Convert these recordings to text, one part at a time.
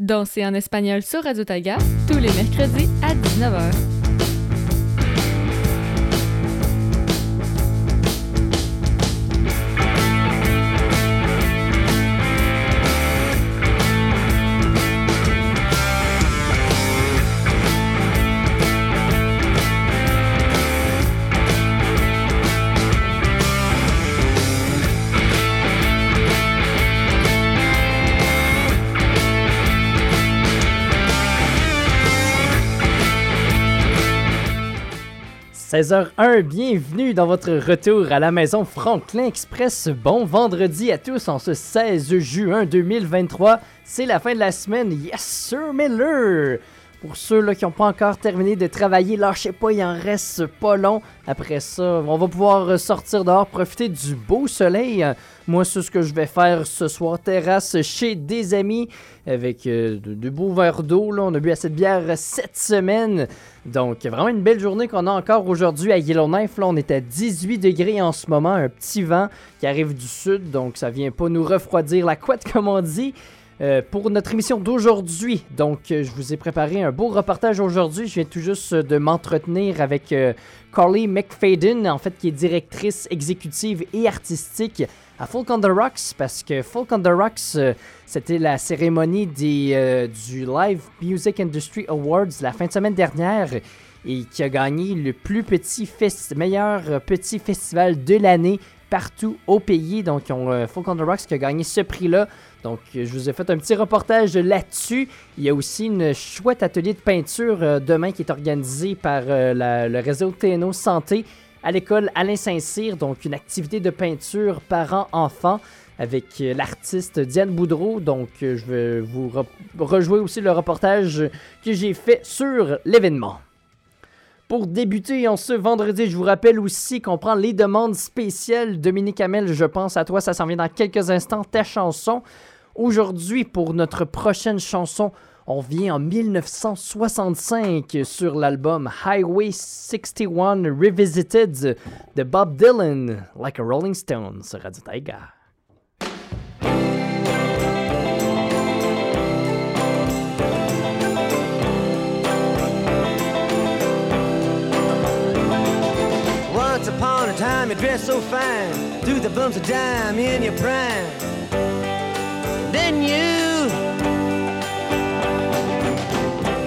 Dansez en espagnol sur Radio Taga tous les mercredis à 19h. 16h01, bienvenue dans votre retour à la maison Franklin Express. Bon vendredi à tous en ce 16 juin 2023. C'est la fin de la semaine. Yes, sir Miller! Pour ceux là, qui n'ont pas encore terminé de travailler, lâchez pas, il en reste pas long. Après ça, on va pouvoir sortir dehors, profiter du beau soleil. Moi, c'est ce que je vais faire ce soir, terrasse chez des amis avec euh, de, beaux verres d'eau. On a bu assez de bière cette semaine. Donc, vraiment une belle journée qu'on a encore aujourd'hui à Yellowknife. Là, on est à 18 degrés en ce moment, un petit vent qui arrive du sud, donc ça vient pas nous refroidir la couette comme on dit. Euh, pour notre émission d'aujourd'hui. Donc, euh, je vous ai préparé un beau reportage aujourd'hui. Je viens tout juste de m'entretenir avec euh, Carly McFadden, en fait, qui est directrice exécutive et artistique à Folk on the Rocks, parce que Folk on the Rocks, c'était la cérémonie des, du Live Music Industry Awards la fin de semaine dernière et qui a gagné le plus petit meilleur petit festival de l'année partout au pays. Donc, on, Folk on the Rocks qui a gagné ce prix-là. Donc, je vous ai fait un petit reportage là-dessus. Il y a aussi une chouette atelier de peinture euh, demain qui est organisé par euh, le réseau TNO Santé à l'école Alain Saint-Cyr. Donc, une activité de peinture parents-enfants avec euh, l'artiste Diane Boudreau. Donc, je vais vous rejouer aussi le reportage que j'ai fait sur l'événement. Pour débuter en ce vendredi, je vous rappelle aussi qu'on prend les demandes spéciales. Dominique Hamel, je pense à toi, ça s'en vient dans quelques instants, ta chanson. Aujourd'hui, pour notre prochaine chanson, on vient en 1965 sur l'album Highway 61 Revisited de Bob Dylan, Like a Rolling Stone sur Radio Taiga. Once upon a time you dressed so fine, the bumps of dime in your prime. You.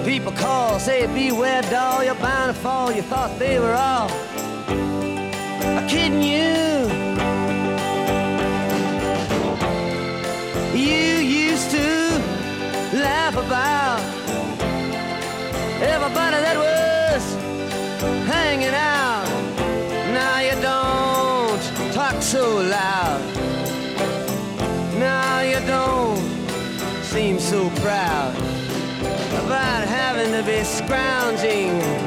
People call, say, beware, doll, you're bound to fall. You thought they were all kidding you. You used to laugh about everybody proud about having to be scrounging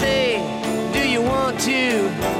Say, Do you want to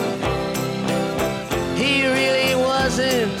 really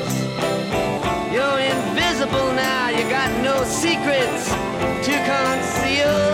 Now, you got no secrets to conceal.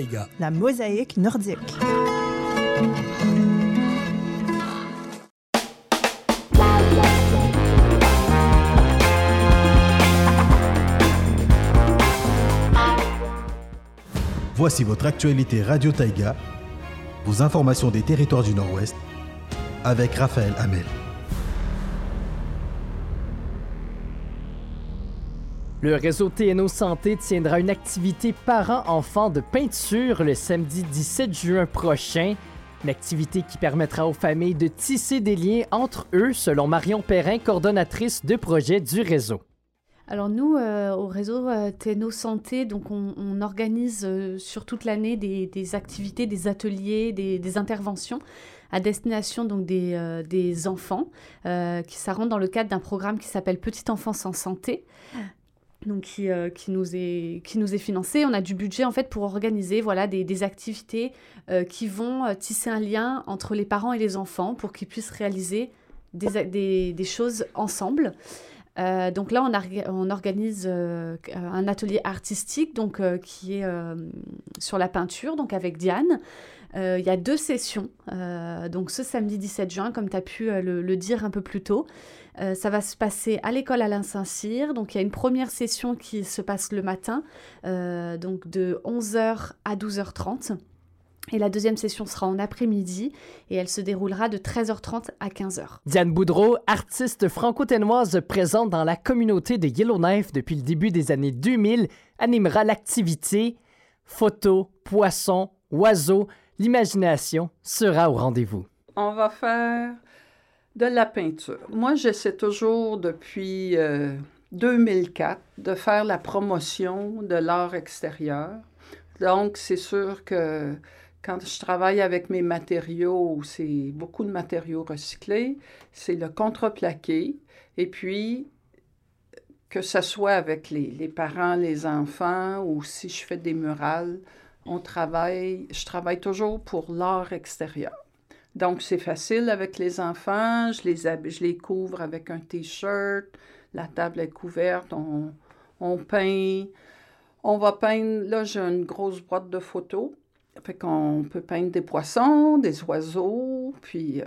Taïga. La mosaïque nordique. Voici votre actualité Radio Taïga, vos informations des territoires du Nord-Ouest, avec Raphaël Hamel. Le réseau TNO Santé tiendra une activité parents-enfants de peinture le samedi 17 juin prochain. Une activité qui permettra aux familles de tisser des liens entre eux, selon Marion Perrin, coordonnatrice de projet du réseau. Alors nous, euh, au réseau euh, TNO Santé, donc on, organise euh, sur toute l'année des, activités, des ateliers, des, interventions à destination donc des, des enfants, qui ça rentre dans le cadre d'un programme qui s'appelle Petite enfance en santé donc qui, euh, qui, nous est, qui nous est financé. On a du budget en fait pour organiser voilà, des, des activités euh, qui vont euh, tisser un lien entre les parents et les enfants pour qu'ils puissent réaliser des, des, des choses ensemble. donc là, on, on organise un atelier artistique donc, qui est sur la peinture, donc avec Diane. Il y a deux sessions, donc ce samedi 17 juin, comme tu as pu le, le, dire un peu plus tôt. Euh, ça va se passer à l'école Alain Saint-Cyr. Donc il y a une première session qui se passe le matin, euh, donc de 11h à 12h30. Et la deuxième session sera en après-midi et elle se déroulera de 13h30 à 15h. Diane Boudreau, artiste franco-ténoise présente dans la communauté de Yellowknife depuis le début des années 2000, animera l'activité Photos, poissons, oiseaux. L'imagination sera au rendez-vous. On va faire de la peinture. Moi, j'essaie toujours depuis 2004 euh, de faire la promotion de l'art extérieur. Donc, c'est sûr que quand je travaille avec mes matériaux, c'est beaucoup de matériaux recyclés, c'est le contreplaqué. Et puis, que ce soit avec les, les, parents, les enfants, ou si je fais des murales, on travaille, je travaille toujours pour l'art extérieur. Donc, c'est facile avec les enfants. Je les, je les couvre avec un T-shirt. La table est couverte. On, on, peint. On va peindre. Là, j'ai une grosse boîte de photos. Fait qu'on peut peindre des poissons, des oiseaux. Puis, euh,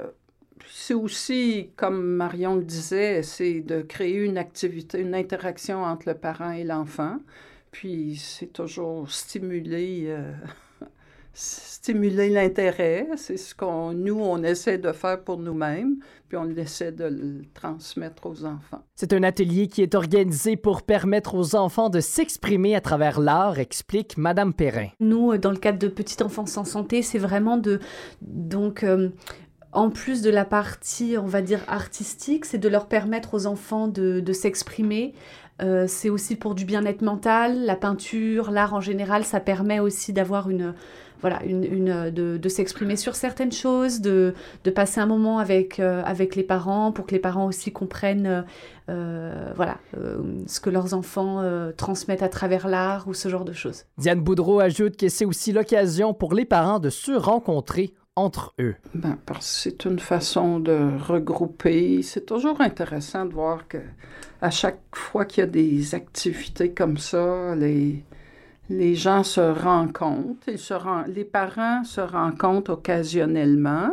c'est aussi, comme Marion le disait, c'est de créer une activité, une interaction entre le parent et l'enfant. Puis, c'est toujours stimuler. Euh, stimuler l'intérêt. C'est ce qu'on nous, on essaie de faire pour nous-mêmes, puis on essaie de le transmettre aux enfants. C'est un atelier qui est organisé pour permettre aux enfants de s'exprimer à travers l'art, explique Madame Perrin. Nous, dans le cadre de Petite Enfance en Santé, c'est vraiment de... Donc, euh, en plus de la partie, on va dire, artistique, c'est de leur permettre aux enfants de, de s'exprimer, euh, c'est aussi pour du bien-être mental, la peinture, l'art en général, ça permet aussi d'avoir une, voilà, une, euh, de, s'exprimer sur certaines choses, de, passer un moment avec, euh, avec les parents pour que les parents aussi comprennent voilà, ce que leurs enfants transmettent à travers l'art ou ce genre de choses. Diane Boudreau ajoute que c'est aussi l'occasion pour les parents de se rencontrer entre eux? Ben, parce que c'est une façon de regrouper. C'est toujours intéressant de voir que à chaque fois qu'il y a des activités comme ça, les, les gens se rencontrent, ils se les parents se rencontrent occasionnellement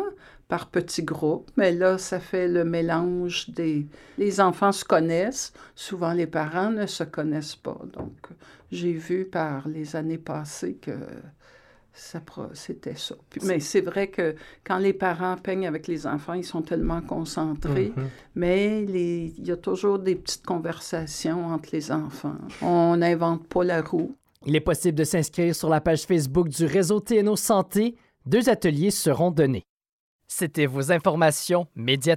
par petits groupes, mais là, ça fait le mélange des... Les enfants se connaissent, souvent les parents ne se connaissent pas. Donc, j'ai vu par les années passées que c'était ça. mais c'est vrai que quand les parents peignent avec les enfants, ils sont tellement concentrés, mm-hmm. mais il y a toujours des petites conversations entre les enfants. On n'invente pas la roue. Il est possible de s'inscrire sur la page Facebook du réseau TNO Santé. Deux ateliers seront donnés. C'était vos informations Média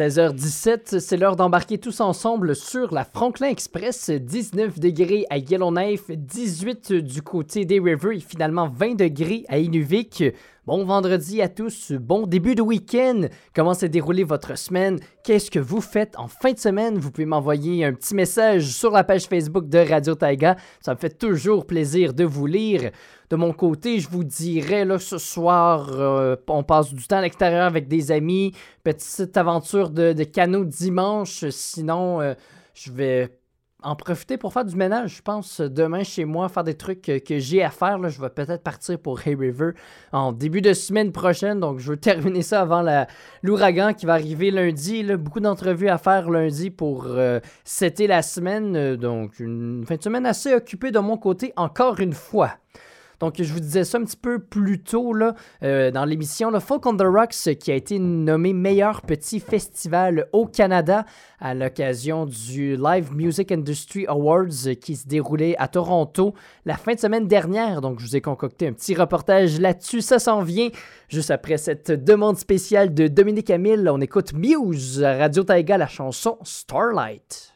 16h17, c'est l'heure d'embarquer tous ensemble sur la Franklin Express. 19 degrés à Yellowknife, 18 du côté des Rivers et finalement 20 degrés à Inuvik. Bon vendredi à tous, bon début de week-end. Comment s'est déroulée votre semaine? Qu'est-ce que vous faites en fin de semaine? Vous pouvez m'envoyer un petit message sur la page Facebook de Radio Taiga. Ça me fait toujours plaisir de vous lire. De mon côté, je vous dirais, là, ce soir, euh, on passe du temps à l'extérieur avec des amis. Petite aventure de, de dimanche. Sinon, euh, je vais en profiter pour faire du ménage, je pense, demain chez moi, faire des trucs que, j'ai à faire. Je vais peut-être partir pour Hay River en début de semaine prochaine. Donc, je veux terminer ça avant l'ouragan qui va arriver lundi. Beaucoup d'entrevues à faire lundi pour euh, setter la semaine. Donc, une fin de semaine assez occupée de mon côté, encore une fois. Donc, je vous disais ça un petit peu plus tôt là, euh, dans l'émission. Folk on the Rocks, qui a été nommé meilleur petit festival au Canada à l'occasion du Live Music Industry Awards qui se déroulait à Toronto la fin de semaine dernière. Donc, je vous ai concocté un petit reportage là-dessus. Ça s'en vient juste après cette demande spéciale de Dominique Hamil. On écoute Muse à Radio Taiga, la chanson Starlight.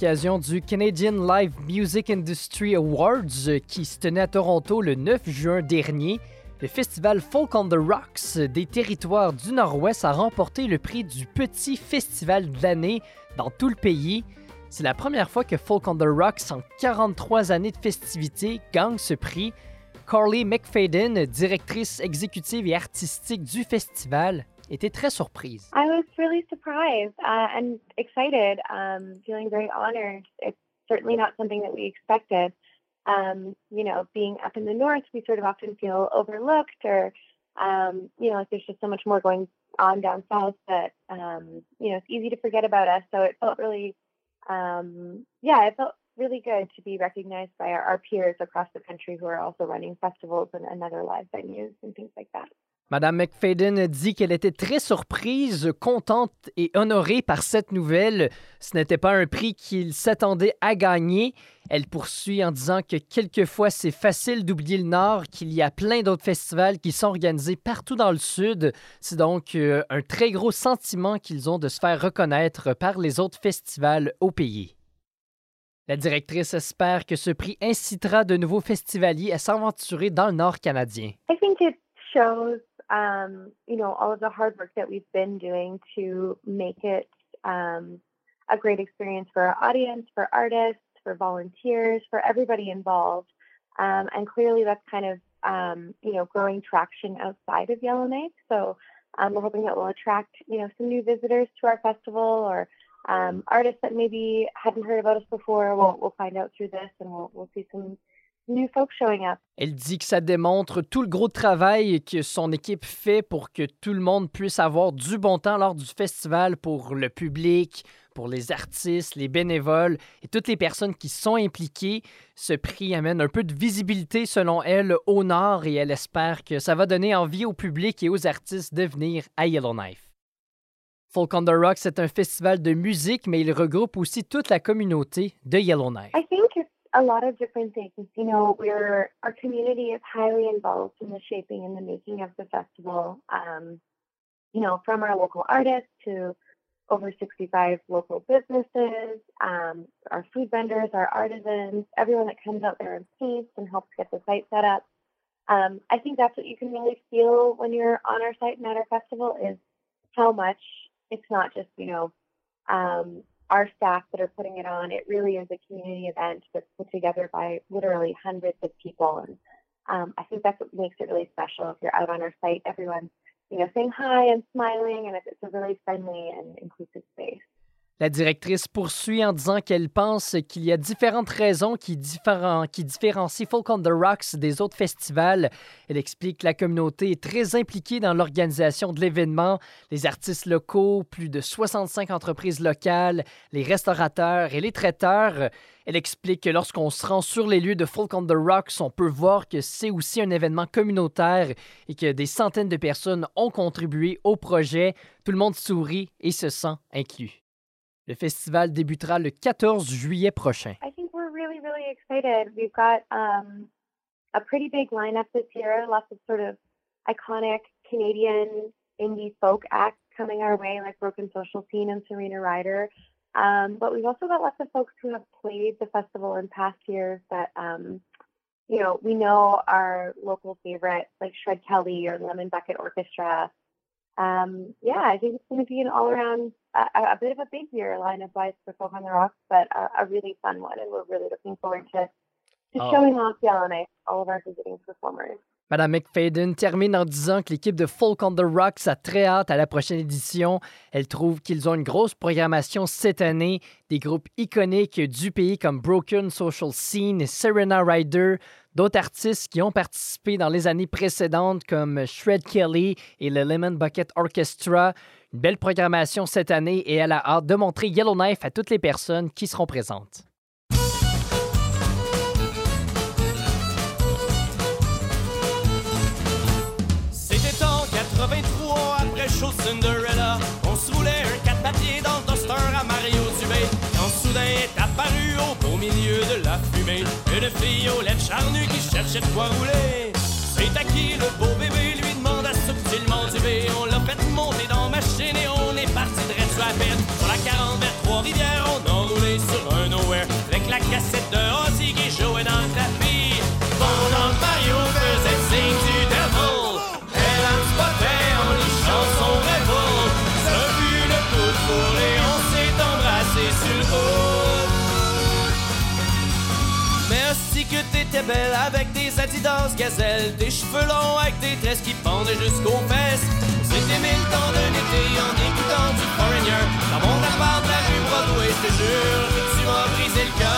L'occasion du Canadian Live Music Industry Awards qui se tenait à Toronto le 9 juin dernier. Le festival Folk on the Rocks des territoires du Nord-Ouest a remporté le prix du petit festival de l'année dans tout le pays. C'est la première fois que Folk on the Rocks, en 43 années de festivités, gagne ce prix. Carly McFadden, directrice exécutive et artistique du festival, était très surprise. I was really surprised uh, and excited, um, feeling very honored. It's certainly not something that we expected. Um, you know, being up in the north, we sort of often feel overlooked, or um, you know, like there's just so much more going on down south that um, you know it's easy to forget about us. So it felt really, um, yeah, it felt really good to be recognized by our, our peers across the country who are also running festivals and, and other live venues and things like that. Madame McFadden dit qu'elle était très surprise, contente et honorée par cette nouvelle. Ce n'était pas un prix qu'il s'attendait à gagner. Elle poursuit en disant que quelquefois c'est facile d'oublier le Nord, qu'il y a plein d'autres festivals qui sont organisés partout dans le Sud. C'est donc euh, un très gros sentiment qu'ils ont de se faire reconnaître par les autres festivals au pays. La directrice espère que ce prix incitera de nouveaux festivaliers à s'aventurer dans le Nord canadien. Um, you know, all of the hard work that we've been doing to make it um, a great experience for our audience, for artists, for volunteers, for everybody involved. Um, and clearly that's kind of, um, you know, growing traction outside of Yellowknife. So um, we're hoping that will attract, you know, some new visitors to our festival or um, artists that maybe hadn't heard about us before. We'll, we'll find out through this and we'll, we'll see some Elle dit que ça démontre tout le gros travail que son équipe fait pour que tout le monde puisse avoir du bon temps lors du festival pour le public, pour les artistes, les bénévoles et toutes les personnes qui sont impliquées. Ce prix amène un peu de visibilité selon elle au Nord et elle espère que ça va donner envie au public et aux artistes de venir à Yellowknife. Folk on the Rocks est un festival de musique, mais il regroupe aussi toute la communauté de Yellowknife. A lot of different things. You know, we're our community is highly involved in the shaping and the making of the festival. Um, you know, from our local artists to over 65 local businesses, um, our food vendors, our artisans, everyone that comes out there and paints and helps get the site set up. Um, I think that's what you can really feel when you're on our site and at our festival is how much it's not just, you know, um, our staff that are putting it on. It really is a community event that's put together by literally hundreds of people. And um, I think that's what makes it really special. If you're out on our site, everyone's, you know, saying hi and smiling, and it's a really friendly and inclusive space. La directrice poursuit en disant qu'elle pense qu'il y a différentes raisons qui, différencient Folk on the Rocks des autres festivals. Elle explique que la communauté est très impliquée dans l'organisation de l'événement, les artistes locaux, plus de 65 entreprises locales, les restaurateurs et les traiteurs. Elle explique que lorsqu'on se rend sur les lieux de Folk on the Rocks, on peut voir que c'est aussi un événement communautaire et que des centaines de personnes ont contribué au projet. Tout le monde sourit et se sent inclus. Le festival débutera le 14 juillet prochain. I think we're really, really excited. We've got um, a pretty big lineup this year, lots of sort of iconic Canadian indie folk acts coming our way, like Broken Social Scene and Serena Ryder. Um, but we've also got lots of folks who have played the festival in past years that, um, you know, we know our local favorites like Shred Kelly or Lemon Bucket Orchestra. Um, yeah, I think it's going to be an all around a, a, bit of a big year lineup wise for Folk on the Rocks, but a, a, really fun one. And we're really looking forward to, to oh. showing off Yellowknife, all of our visiting performers. Madame McFadden termine en disant que l'équipe de Folk on the Rocks a très hâte à la prochaine édition. Elle trouve qu'ils ont une grosse programmation cette année. Des groupes iconiques du pays comme Broken Social Scene et Serena Ryder, d'autres artistes qui ont participé dans les années précédentes comme Shred Kelly et le Lemon Bucket Orchestra. Une belle programmation cette année et elle a hâte de montrer Yellowknife à toutes les personnes qui seront présentes. C'était en 83 après. On se roulait un 4 papiers dans milieu de la fumée une fille aux lèvres charnues qui cherchait de quoi rouler. C'est à qui le beau bébé lui demanda subtilement du B. On l'a fait monter dans ma machine et on est parti de sur la peine. Sur la 40 vers Trois-Rivières, on a roulé sur un cassette de Ozzy qui jouait dans le tapis. Avec tes Adidas gazelle, tes cheveux longs avec des tresses qui pendaient jusqu'aux fesses. C'était mille temps d'un été en écoutant du Foreigner dans mon appart de la rue Broadway. Je te jure que tu m'as brisé le cœur.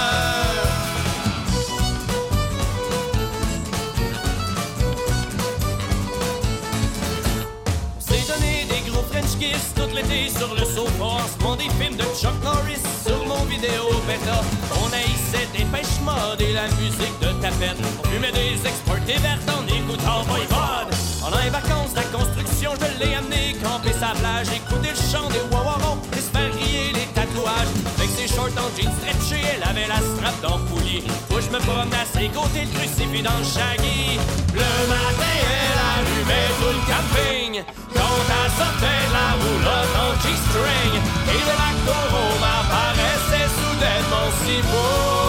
On s'est donné des gros French kiss tout l'été sur le sofa en des films de Chuck Norris sur mon vidéo bêta. On haïssait des pêches et la musique de tapette. On fumait des exportés vertes en écoutant Voivode. Pendant les vacances de la construction, je l'ai amené camper sa plage, écouter le chant des wawarons et se griller les tatouages. Avec ses shorts en jeans stretchés, elle avait la strap dans le. Où je me promenais à ses côtés, le crucifix dans le shaggy. Le matin, elle allumait tout le camping. Quand elle sortait de la roulotte en G-string. Et le lac d'Orome apparaissait soudainement si beau.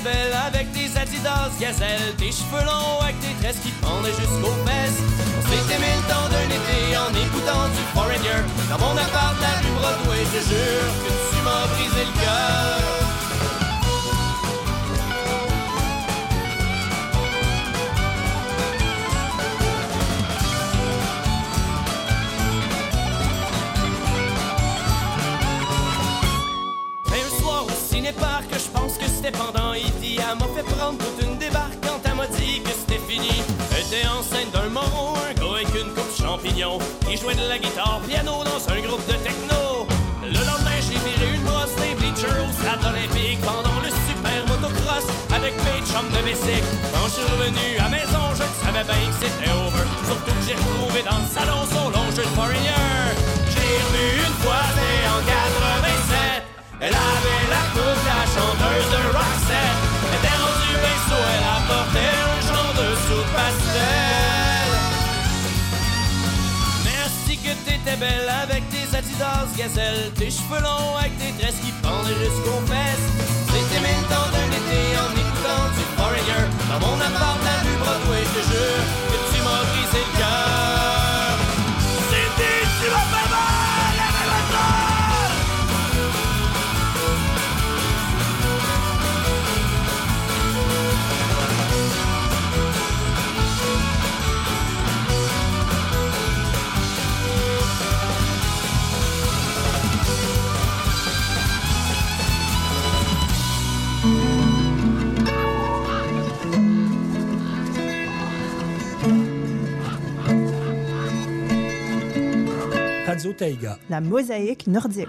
Belle avec tes Adidas gazelle, tes cheveux longs avec tes tresses qui pendaient jusqu'aux fesses. On s'est aimé le temps d'un été en écoutant du Foreigner dans mon appart la rue Broadway. Je jure que tu m'as brisé le cœur. Soir au ciné-parc, je pense que c'était pendant E.T. Elle m'a fait prendre toute une débarque quand elle m'a dit que c'était fini. Elle était enceinte d'un moron, un gars avec une coupe champignon. Il jouait de la guitare piano dans un groupe de techno. Le lendemain, j'ai viré une brosse des bleachers au stade olympique pendant le super motocross avec mes chums de bicycle. Quand je suis revenu à maison, je savais bien que c'était over. Surtout que j'ai retrouvé dans le salon son long jeu de Foreigner. J'ai revu une fois, c'était en 87. Elle avait avec tes Adidas gazelle, tes cheveux longs avec tes tresses qui pendaient jusqu'aux fesses. C'était mille temps d'un été en écoutant du Foreigner dans mon appart Taïga. La mosaïque nordique.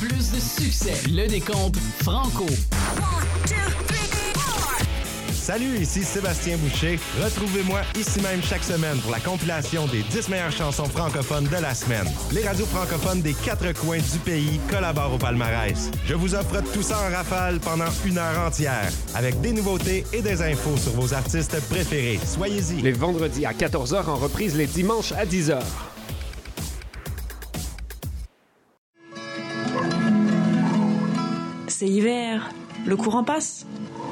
Plus de succès. Le décompte franco. Salut, ici Sébastien Boucher. Retrouvez-moi ici même chaque semaine pour la compilation des 10 meilleures chansons francophones de la semaine. Les radios francophones des quatre coins du pays collaborent au palmarès. Je vous offre tout ça en rafale pendant une heure entière, avec des nouveautés et des infos sur vos artistes préférés. Soyez-y. Les vendredis à 14h en reprise les dimanches à 10h. C'est hiver. Le courant passe. «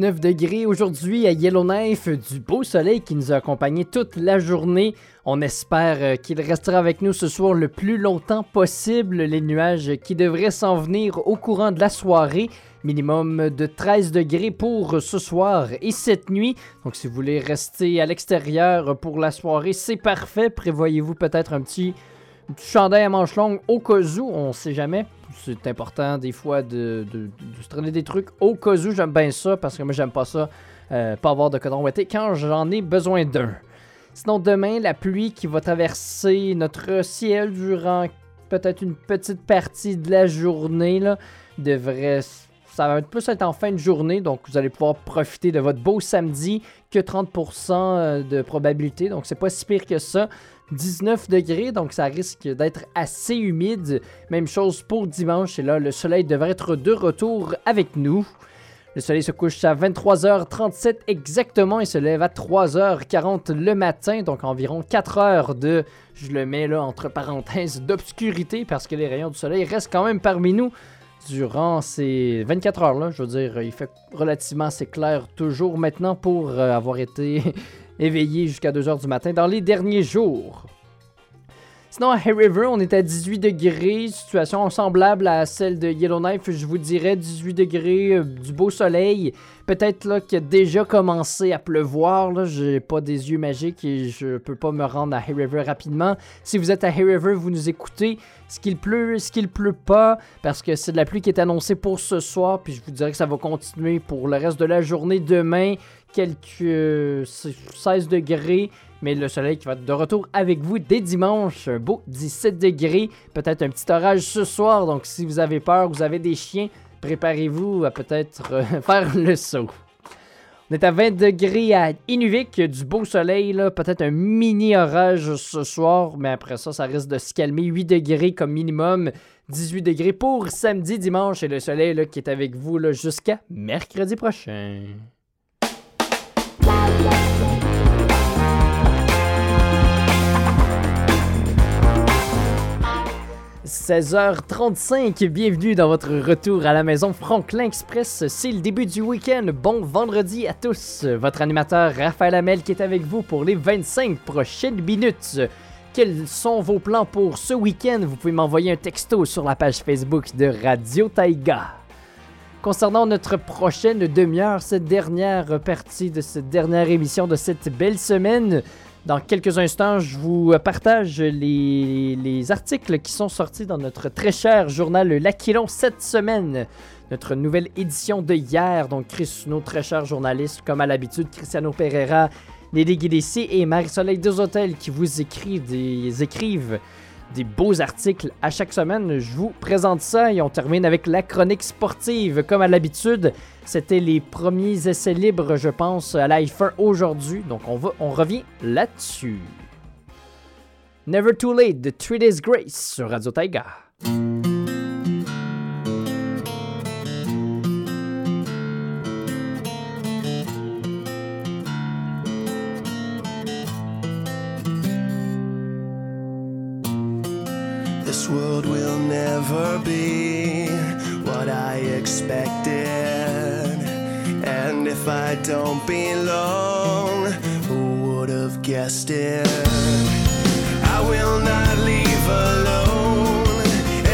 19 degrés aujourd'hui à Yellowknife, du beau soleil qui nous a accompagnés toute la journée. On espère euh, qu'il restera avec nous ce soir le plus longtemps possible. Les nuages qui devraient s'en venir au courant de la soirée. Minimum de 13 degrés pour ce soir et cette nuit. Donc si vous voulez rester à l'extérieur pour la soirée, c'est parfait. Prévoyez-vous peut-être un petit Petit chandail à manches longues au cas où, on sait jamais. C'est important des fois de, se traîner des trucs au cas où. J'aime bien ça parce que moi j'aime pas ça, euh, pas avoir de coton ouaté quand j'en ai besoin d'un. Sinon demain, la pluie qui va traverser notre ciel durant peut-être une petite partie de la journée là, devrait ça va plus être en fin de journée, donc vous allez pouvoir profiter de votre beau samedi que 30% de probabilité, donc c'est pas si pire que ça. 19 degrés, donc ça risque d'être assez humide. Même chose pour dimanche, et là le soleil devrait être de retour avec nous. Le soleil se couche à 23h37 exactement et se lève à 3h40 le matin, donc environ 4 heures de, je le mets là entre parenthèses, d'obscurité parce que les rayons du soleil restent quand même parmi nous durant ces 24 heures-là. Je veux dire, il fait relativement assez clair toujours maintenant pour euh, avoir été éveillé jusqu'à 2h du matin dans les derniers jours. Sinon, à Hay River, on est à 18 degrés, situation semblable à celle de Yellowknife, je vous dirais 18 degrés, euh, du beau soleil. Peut-être là qu'il a déjà commencé à pleuvoir, là, j'ai pas des yeux magiques et je peux pas me rendre à Hay River rapidement. Si vous êtes à Hay River, vous nous écoutez, ce qu'il pleut, ce qu'il pleut pas, parce que c'est de la pluie qui est annoncée pour ce soir, puis je vous dirais que ça va continuer pour le reste de la journée demain, quelques euh, 16 degrés, mais le soleil qui va être de retour avec vous dès dimanche, un beau 17 degrés, peut-être un petit orage ce soir, donc si vous avez peur, vous avez des chiens, préparez-vous à peut-être euh, faire le saut. On est à 20 degrés à Inuvik, du beau soleil, peut-être un mini orage ce soir, mais après ça, ça risque de se calmer. 8 degrés comme minimum, 18 degrés pour samedi, dimanche, et le soleil là, qui est avec vous là, jusqu'à mercredi prochain. 16h35, bienvenue dans votre retour à la maison Franklin Express. C'est le début du week-end. Bon vendredi à tous. Votre animateur Raphaël Amel qui est avec vous pour les 25 prochaines minutes. Quels sont vos plans pour ce week-end? Vous pouvez m'envoyer un texto sur la page Facebook de Radio Taïga. Concernant notre prochaine demi-heure, cette dernière partie de cette dernière émission de cette belle semaine, dans quelques instants, je vous partage les, les articles qui sont sortis dans notre très cher journal L'Aquilon cette semaine. Notre nouvelle édition de hier. Donc, Chris, nos très chers journalistes, comme à l'habitude, Cristiano Pereira, Nelly Guidici et Marie-Soleil Deshôtels qui vous écrivent des, écrivent des beaux articles à chaque semaine. Je vous présente ça et on termine avec la chronique sportive. Comme à l'habitude, c'était les premiers essais libres, je pense, à la F1 aujourd'hui. Donc on, va, on revient là-dessus. Never Too Late de Three Days Grace sur Radio Taiga. This world will never be what I expected. And if I don't belong, who would have guessed it? I will not leave alone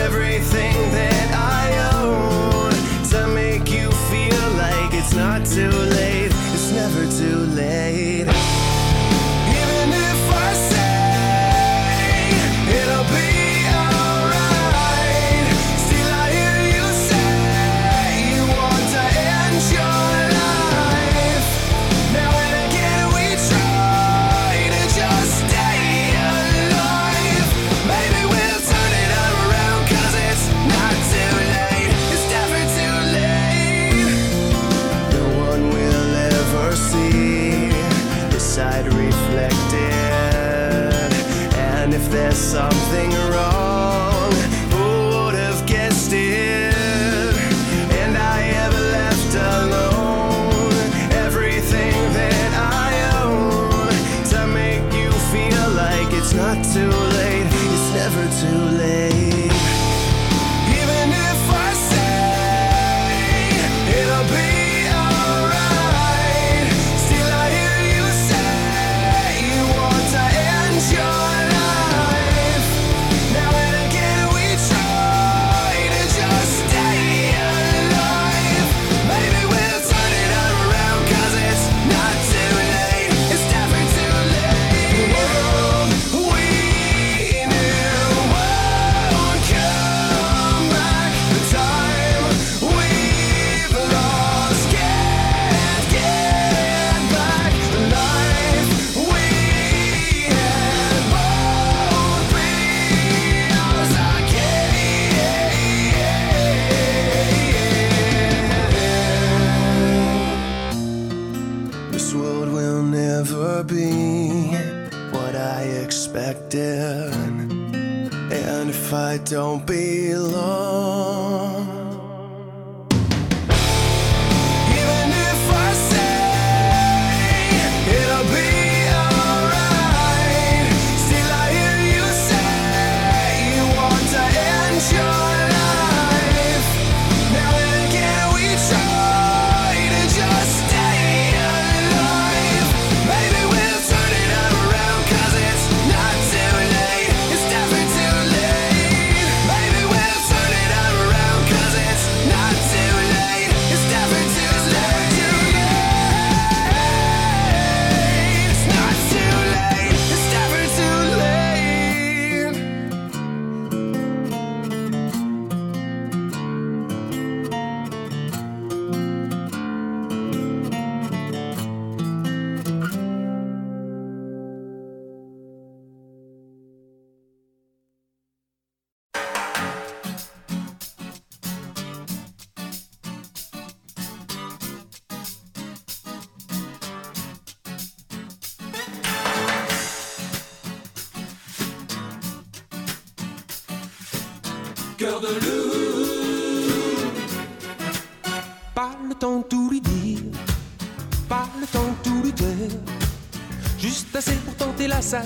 everything that I own to make you feel like it's not too late. Something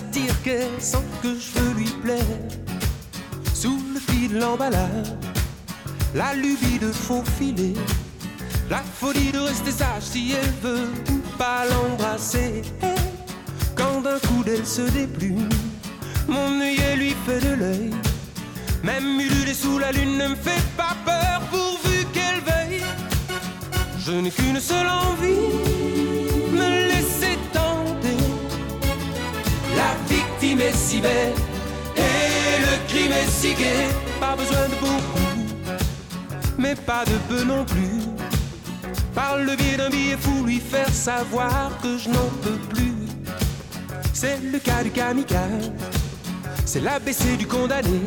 satire qu'elle sent que je veux lui plaire. Sous le fil de l'emballage, la lubie de faufiler, la folie de rester sage si elle veut ou pas l'embrasser. Quand d'un coup d'elle se déplume, mon œillet lui fait de l'œil. Même ululé sous la lune ne me fait pas peur pourvu qu'elle veille. Je n'ai qu'une seule envie, victime est si belle et le crime est si gai. Pas besoin de beaucoup, mais pas de peu non plus. Par le biais d'un billet fou, lui faire savoir que je n'en peux plus. C'est le cas du kamikaze, c'est l'ABC du condamné.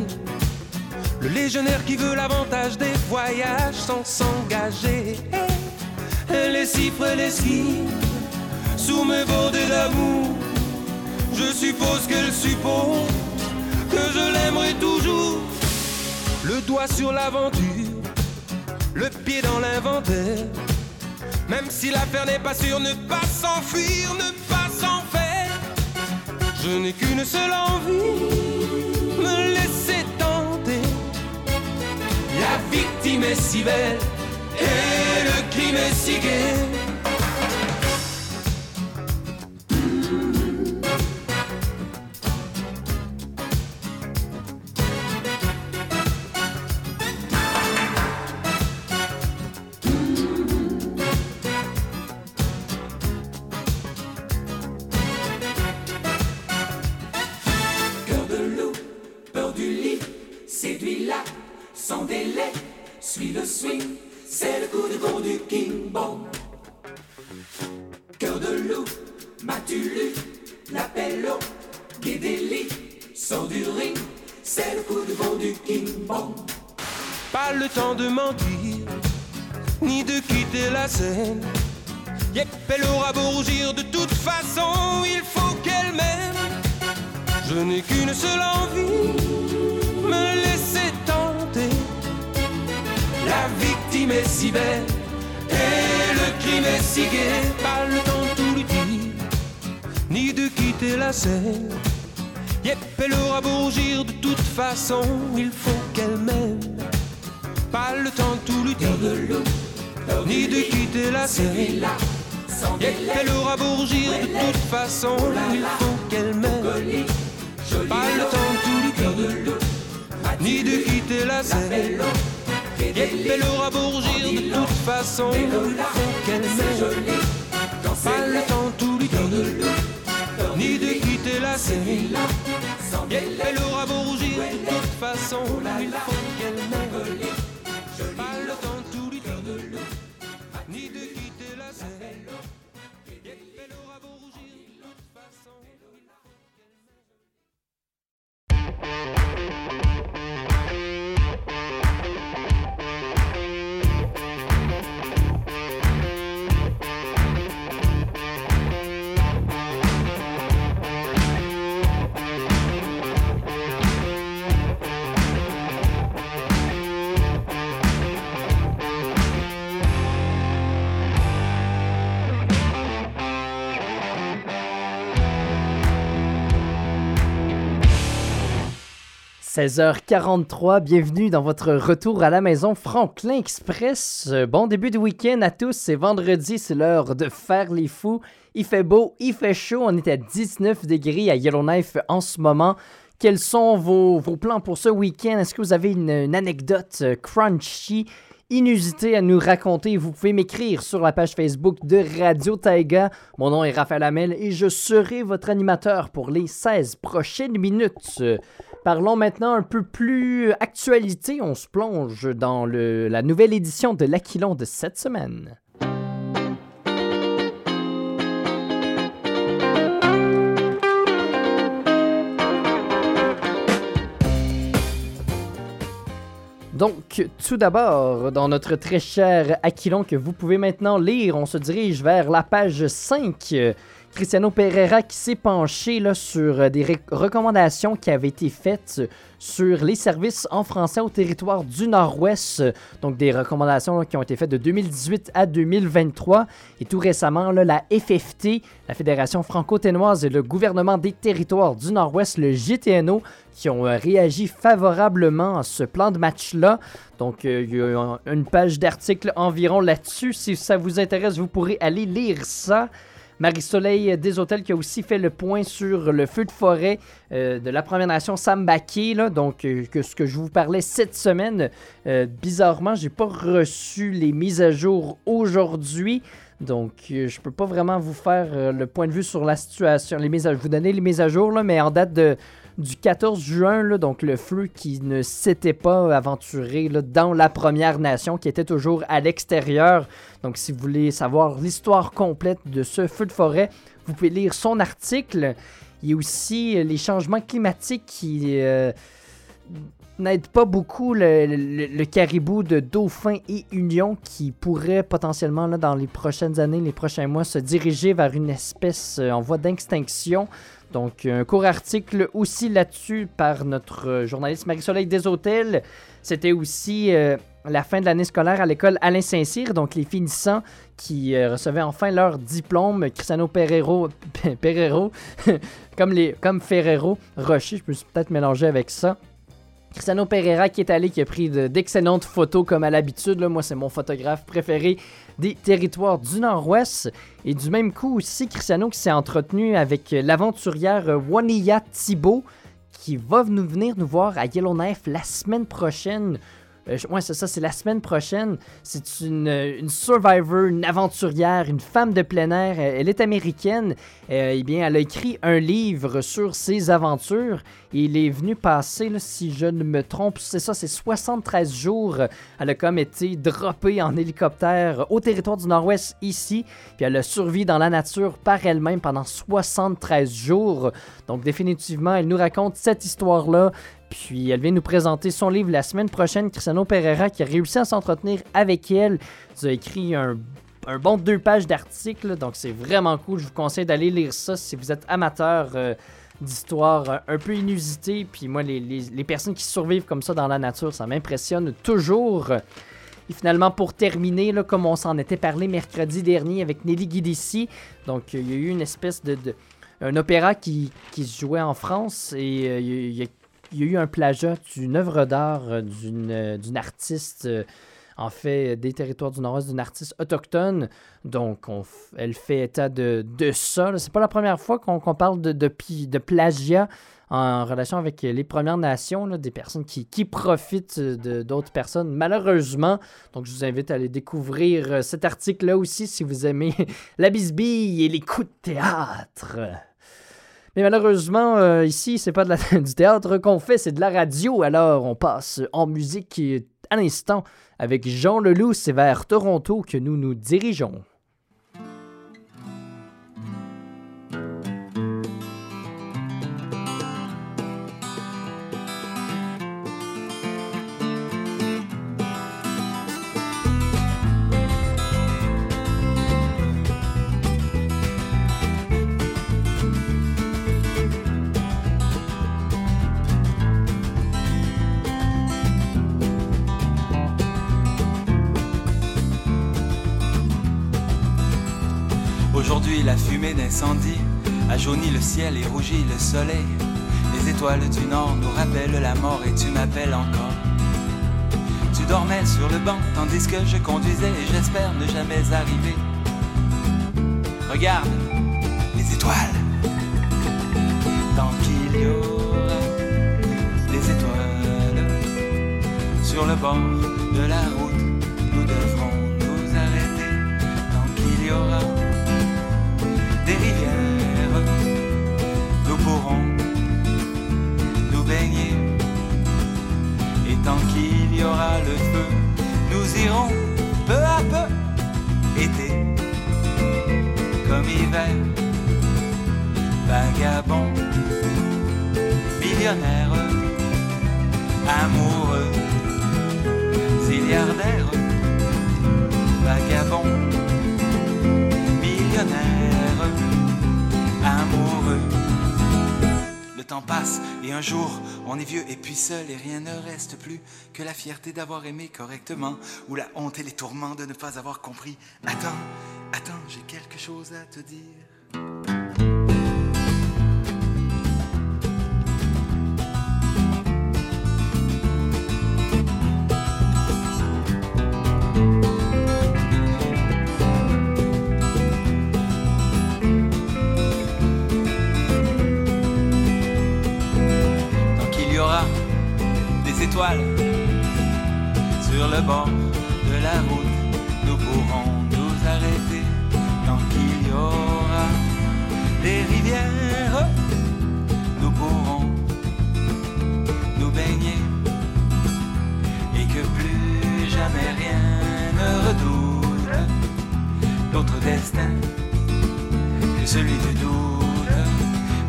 Le légionnaire qui veut l'avantage des voyages sans s'engager. Les cifres les skis sous mes bordées d'amour. Je suppose qu'elle suppose que je l'aimerai toujours. Le doigt sur l'aventure, le pied dans l'inventaire. Même si l'affaire n'est pas sûre, ne pas s'enfuir, ne pas s'en faire. Je n'ai qu'une seule envie, me laisser tenter. La victime est si belle et le crime est si gai. Suis le swing, c'est le coup de gong du King Bong. Cœur de loup, m'as-tu lu l'appel au Guédéli Sors du ring, c'est le coup de gong du King Bong. Pas le temps de mentir, ni de quitter la scène. Yep, elle aura beau rougir, de toute façon, il faut qu'elle m'aime. Je n'ai qu'une seule envie, me laisser tenter. La victime est si belle et le crime est si gai. Pas le temps de tout lui dire, ni de quitter la scène. Yep, elle aura beau rougir, de toute façon, il faut qu'elle m'aime. Pas le temps de tout lui dire, ni de quitter la scène. Yep, elle aura beau rougir, de toute façon, il faut qu'elle m'aime. Pas le temps de tout lui dire, ni de quitter la scène. Yep, elle aura beau rougir, de toute façon, qu'elle m'aime. Pas le temps tout lui dire, ni de quitter la scène. Yep, elle aura beau rougir, de toute façon, il faut qu'elle m'aime. Pas le temps tout lui dire, ni de quitter la elle 16h43, bienvenue dans votre retour à la maison Franklin Express. Euh, Bon début de week-end à tous, c'est vendredi, c'est l'heure de faire les fous. Il fait beau, il fait chaud, on est à 19 degrés à Yellowknife en ce moment. Quels sont vos, plans pour ce week-end? Est-ce que vous avez une, anecdote euh, crunchy, inusitée à nous raconter? Vous pouvez m'écrire sur la page Facebook de Radio Taiga. Mon nom est Raphaël Hamel et je serai votre animateur pour les 16 prochaines minutes. Parlons maintenant un peu plus actualité. On se plonge dans la nouvelle édition de l'Aquilon de cette semaine. Donc, tout d'abord, dans notre très cher Aquilon que vous pouvez maintenant lire, on se dirige vers la page 5. Cristiano Pereira qui s'est penché là, sur euh, des recommandations qui avaient été faites sur les services en français au territoire du Nord-Ouest. Donc, des recommandations qui ont été faites de 2018 à 2023. Et tout récemment, là, la FFT, la Fédération franco-ténoise et le gouvernement des territoires du Nord-Ouest, le GTNO, qui ont euh, réagi favorablement à ce plan de match-là. Donc, euh, il y a un- une page d'article environ là-dessus. Si ça vous intéresse, vous pourrez aller lire ça. Marie-Soleil des Hôtels qui a aussi fait le point sur le feu de forêt euh, de la Première Nation Sambaki, donc euh, que ce que je vous parlais cette semaine. Euh, bizarrement, j'ai pas reçu les mises à jour aujourd'hui. Donc, euh, je peux pas vraiment vous faire euh, le point de vue sur la situation. Les mises vous donner les mises à jour, mais en date de, du 14 juin, donc le feu qui ne s'était pas aventuré dans la Première Nation, qui était toujours à l'extérieur. Donc, si vous voulez savoir l'histoire complète de ce feu de forêt, vous pouvez lire son article. Il y a aussi euh, les changements climatiques qui euh, n'aident pas beaucoup le, caribou de Dauphin et Union qui pourrait potentiellement, dans les prochaines années, les prochains mois, se diriger vers une espèce euh, en voie d'extinction. Donc, un court article aussi là-dessus par notre euh, journaliste Marie-Soleil Deshôtels. C'était aussi euh, la fin de l'année scolaire à l'école Alain Saint-Cyr, donc les finissants qui euh, recevaient enfin leur diplôme. Cristiano Pereiro, Pereiro comme, les, comme Ferrero Rocher, je suis peut-être mélangé avec ça. Cristiano Pereira qui est allé, qui a pris de- d'excellentes photos comme à l'habitude. Moi, c'est mon photographe préféré des territoires du Nord-Ouest. Et du même coup aussi, Cristiano qui s'est entretenu avec l'aventurière Waniya Thibault qui va nous venir nous voir à Yellowknife la semaine prochaine. Euh, c'est ça, c'est la semaine prochaine. C'est une, une survivor, une aventurière, une femme de plein air. Euh, Elle est américaine. Euh, eh bien, elle a écrit un livre sur ses aventures. Il est venu passer, si je ne me trompe, c'est ça, c'est 73 jours. Elle a été droppée en hélicoptère au territoire du Nord-Ouest ici. Puis elle a survécu dans la nature par elle-même pendant 73 jours. Donc définitivement, elle nous raconte cette histoire-là. Puis elle vient nous présenter son livre la semaine prochaine. Cristiano Pereira qui a réussi à s'entretenir avec elle. Il a écrit un, bon deux pages d'articles. Donc c'est vraiment cool. Je vous conseille d'aller lire ça si vous êtes amateur euh, d'histoires euh, un peu inusitées. Puis moi, les, les- personnes qui survivent comme ça dans la nature, ça m'impressionne toujours. Et finalement, pour terminer, là, comme on s'en était parlé mercredi dernier avec Nelly Guidici, donc il y a eu une espèce de, de- un opéra qui, qui se jouait en France et euh, il y a- il y, a, eu un plagiat d'une œuvre d'art euh, d'une euh, d'une artiste, euh, en fait, des territoires du Nord-Ouest, d'une artiste autochtone. Donc, elle fait état de, de ça. C'est pas la première fois qu'on qu'on parle de, de, de plagiat en relation avec les Premières Nations, des personnes qui, qui profitent d'autres personnes, malheureusement. Donc, je vous invite à aller découvrir cet article-là aussi si vous aimez la bisbille et les coups de théâtre. Mais malheureusement, euh, ici, c'est pas de la- du théâtre qu'on fait, c'est de la radio. Alors, on passe en musique euh, à l'instant avec Jean Leloup. C'est vers Toronto que nous nous dirigeons. La fumée d'incendie a jauni le ciel et rougi le soleil. Les Les étoiles du nord nous rappellent la mort et tu m'appelles encore. Tu dormais sur le banc tandis que je conduisais et j'espère ne jamais arriver. Regarde les étoiles. Tant qu'il y aura des étoiles sur le bord de la route, nous devrons nous arrêter. Tant qu'il y aura des rivières, nous pourrons nous baigner. Et tant qu'il y aura le feu, nous irons peu à peu, été comme hiver, vagabond, millionnaire, amoureux, milliardaire, vagabond, Le temps passe et un jour on est vieux et puis seul et rien ne reste plus que la fierté d'avoir aimé correctement ou la honte et les tourments de ne pas avoir compris. Attends, attends, j'ai quelque chose à te dire. Sur le bord de la route, nous pourrons nous arrêter. Tant qu'il y aura des rivières, nous pourrons nous baigner. Et que plus jamais rien ne redoute d'autre destin que celui du doute.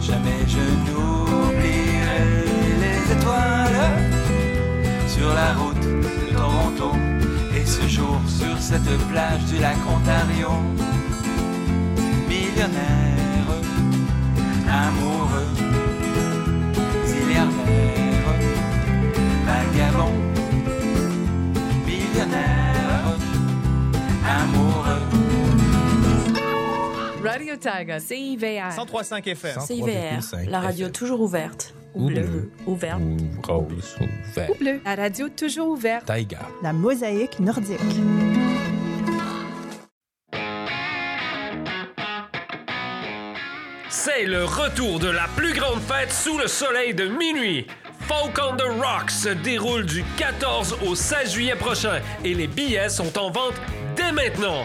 Jamais je n'oublierai les étoiles sur la route de Toronto et ce jour sur cette plage du lac Ontario. Millionnaire, amoureux, Radio Taiga. CIVR. 103.5 FM. CIVR. La radio toujours ouverte. Ou bleue. Ouverte. Rose, ouvert. Ou bleu. La radio toujours ouverte. Taïga. La mosaïque nordique. C'est le retour de la plus grande fête sous le soleil de minuit. Folk on the Rocks se déroule du 14 au 16 juillet prochain et les billets sont en vente dès maintenant.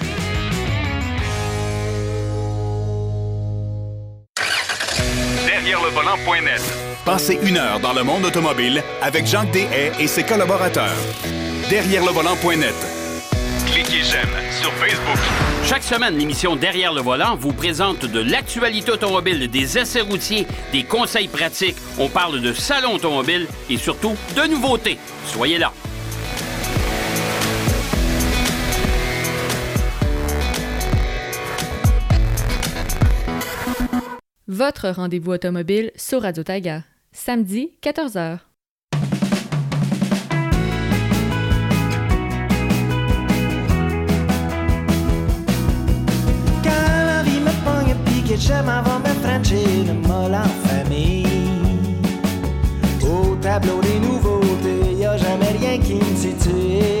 Derrière le volant.net. Passez une heure dans le monde automobile avec Jacques Deshaies et ses collaborateurs. Derrière le volant.net. Cliquez j'aime sur Facebook. Chaque semaine, l'émission Derrière le volant vous présente de l'actualité automobile, des essais routiers, des conseils pratiques. On parle de salon automobile et surtout de nouveautés. Soyez là. Votre rendez-vous automobile sur Radio Taiga. Samedi, 14h. Quand la vie me pogne pis que je m'en vais me franchir le molle en famille. Au tableau des nouveautés, y a jamais rien qui me situe.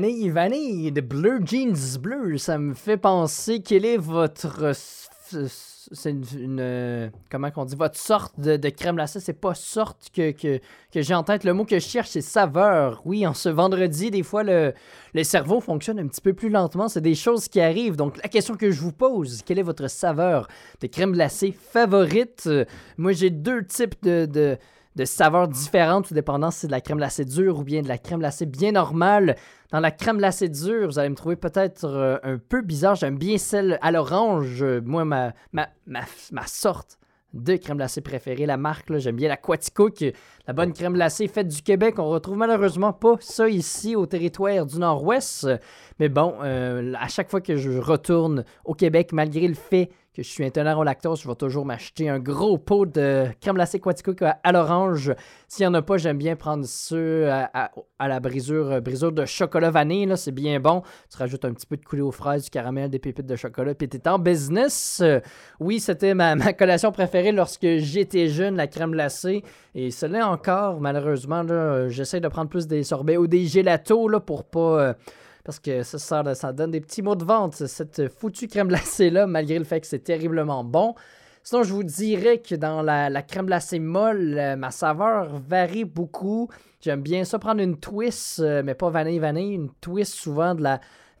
Vanille vanille de bleu jeans bleu. Ça me fait penser quelle est votre c'est une, comment qu'on dit votre sorte de, crème glacée. C'est pas sorte que, j'ai en tête. Le mot que je cherche c'est saveur. Oui, en ce vendredi des fois le, cerveau fonctionne un petit peu plus lentement. C'est des choses qui arrivent. Donc la question que je vous pose, quelle est votre saveur de crème glacée favorite? Moi j'ai deux types de, de de saveurs différentes, tout dépendant si c'est de la crème glacée dure ou bien de la crème glacée bien normale. Dans la crème glacée dure, vous allez me trouver peut-être euh, un peu bizarre. J'aime bien celle à l'orange. Euh, Moi, ma, ma, ma, ma sorte de crème glacée préférée, la marque, j'aime bien la Quaticook, la bonne crème glacée faite du Québec. On retrouve malheureusement pas ça ici au territoire du Nord-Ouest. Mais bon, euh, à chaque fois que je retourne au Québec, malgré le fait je suis intolérant au lactose, je vais toujours m'acheter un gros pot de crème glacée Quaticook à, l'orange. S'il n'y en a pas, j'aime bien prendre ceux à, à- la brisure, euh, brisure de chocolat vanille. C'est bien bon. Tu rajoutes un petit peu de coulé aux fraises, du caramel, des pépites de chocolat, puis t'es en business. Euh, oui, c'était ma, collation préférée lorsque j'étais jeune, la crème glacée. Et cela encore, malheureusement, euh, j'essaie de prendre plus des sorbets ou des gélatos là, pour pas... euh, parce que ça, ça, donne des petits mots de vente, cette foutue crème glacée-là, malgré le fait que c'est terriblement bon. Sinon, je vous dirais que dans la, crème glacée molle, euh, ma saveur varie beaucoup. J'aime bien ça prendre une twist, euh, mais pas vanille-vanille, une twist souvent de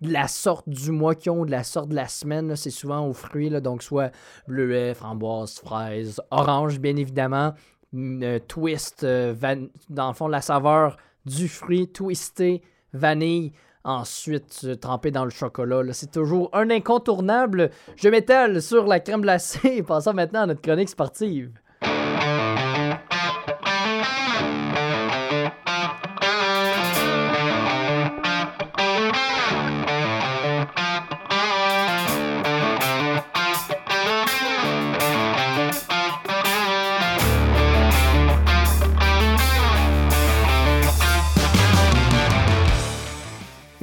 la, sorte du mois qu'ils ont, de la sorte de la semaine. C'est souvent aux fruits, là, donc soit bleuet, framboise, fraise, orange, bien évidemment. Une euh, twist, van- dans le fond, la saveur du fruit twisté, vanille. Ensuite, trempé dans le chocolat. C'est toujours un incontournable. Je m'étale sur la crème glacée. Passons maintenant à notre chronique sportive.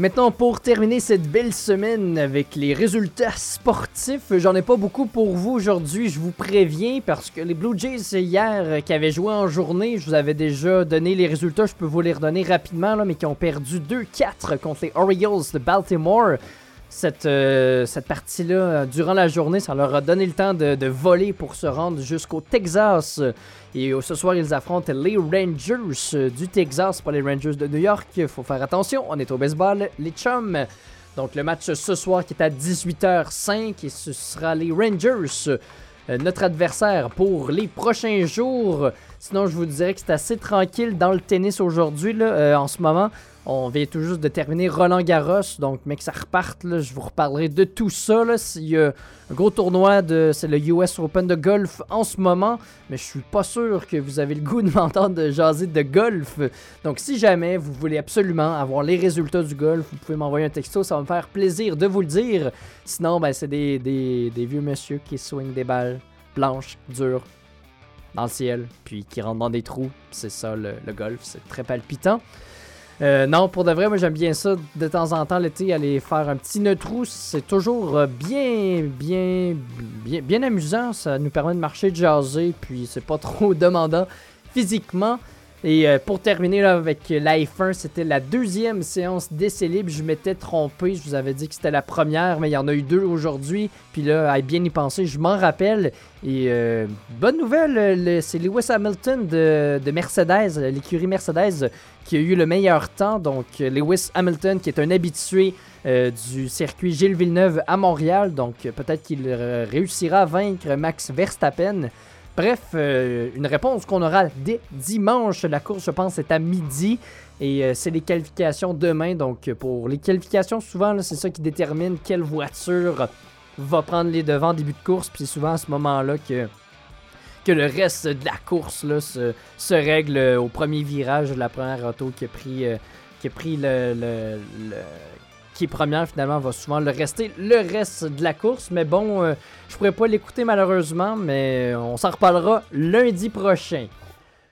Maintenant, pour terminer cette belle semaine avec les résultats sportifs, j'en ai pas beaucoup pour vous aujourd'hui, je vous préviens, parce que les Blue Jays hier euh, qui avaient joué en journée, je vous avais déjà donné les résultats, je peux vous les redonner rapidement, là, mais qui ont perdu 2-4 contre les Orioles de Baltimore. Cette, euh, partie-là, euh, durant la journée, ça leur a donné le temps de voler pour se rendre jusqu'au Texas. Et euh, ce soir, ils affrontent les Rangers euh, du Texas, pas les Rangers de New York. Faut faire attention, on est au baseball, les chums. Donc le match ce soir qui est à 18h05 et ce sera les Rangers, euh, notre adversaire pour les prochains jours. Sinon, je vous dirais que c'est assez tranquille dans le tennis aujourd'hui, euh, en ce moment. On vient tout juste de terminer Roland Garros, donc mec, ça reparte. je vous reparlerai de tout ça. Là. Il y a un gros tournoi, de, c'est le US Open de golf en ce moment, mais je suis pas sûr que vous avez le goût de m'entendre jaser de golf. Donc si jamais vous voulez absolument avoir les résultats du golf, vous pouvez m'envoyer un texto, ça va me faire plaisir de vous le dire. Sinon, ben, c'est des, des, vieux monsieur qui swingent des balles blanches, dures, dans le ciel, puis qui rentrent dans des trous. C'est ça le, golf, c'est très palpitant. Euh, non, pour de vrai, moi j'aime bien ça de temps en temps l'été, aller faire un petit neutrou. C'est toujours euh, bien, bien, bien, bien amusant. Ça nous permet de marcher, de jaser, puis c'est pas trop demandant physiquement. Et euh, pour terminer là, avec la F1, c'était la deuxième séance d'essai libre. Je m'étais trompé, je vous avais dit que c'était la première, mais il y en a eu deux aujourd'hui. Puis là, à bien y penser, je m'en rappelle. Et euh, bonne nouvelle, euh, c'est Lewis Hamilton de, de Mercedes, l'écurie Mercedes, qui a eu le meilleur temps. Donc, Lewis Hamilton, qui est un habitué du circuit Gilles Villeneuve à Montréal. Donc peut-être qu'il réussira à vaincre Max Verstappen. Bref, euh, une réponse qu'on aura dès dimanche. La course, je pense, est à midi. Et euh, c'est les qualifications demain. Donc, pour les qualifications, souvent, c'est ça qui détermine quelle voiture va prendre les devants début de course. Puis c'est souvent à ce moment-là que, le reste de la course se, règle au premier virage de la première auto qui a pris, euh, le- qui est première finalement va souvent le rester le reste de la course. Mais bon, euh, je pourrais pas l'écouter malheureusement, mais on s'en reparlera lundi prochain.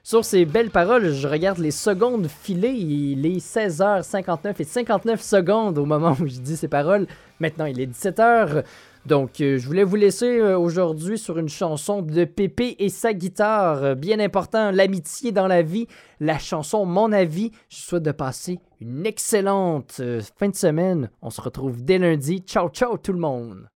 Sur ces belles paroles, je regarde les secondes filées. Il est 16h59 et 59 secondes au moment où je dis ces paroles. Maintenant, il est 17h. Donc, euh, je voulais vous laisser euh, aujourd'hui sur une chanson de Pépé et sa guitare. Euh, bien important, l'amitié dans la vie. La chanson Mon avis. Je souhaite de passer une excellente euh, fin de semaine. On se retrouve dès lundi. Ciao, ciao tout le monde.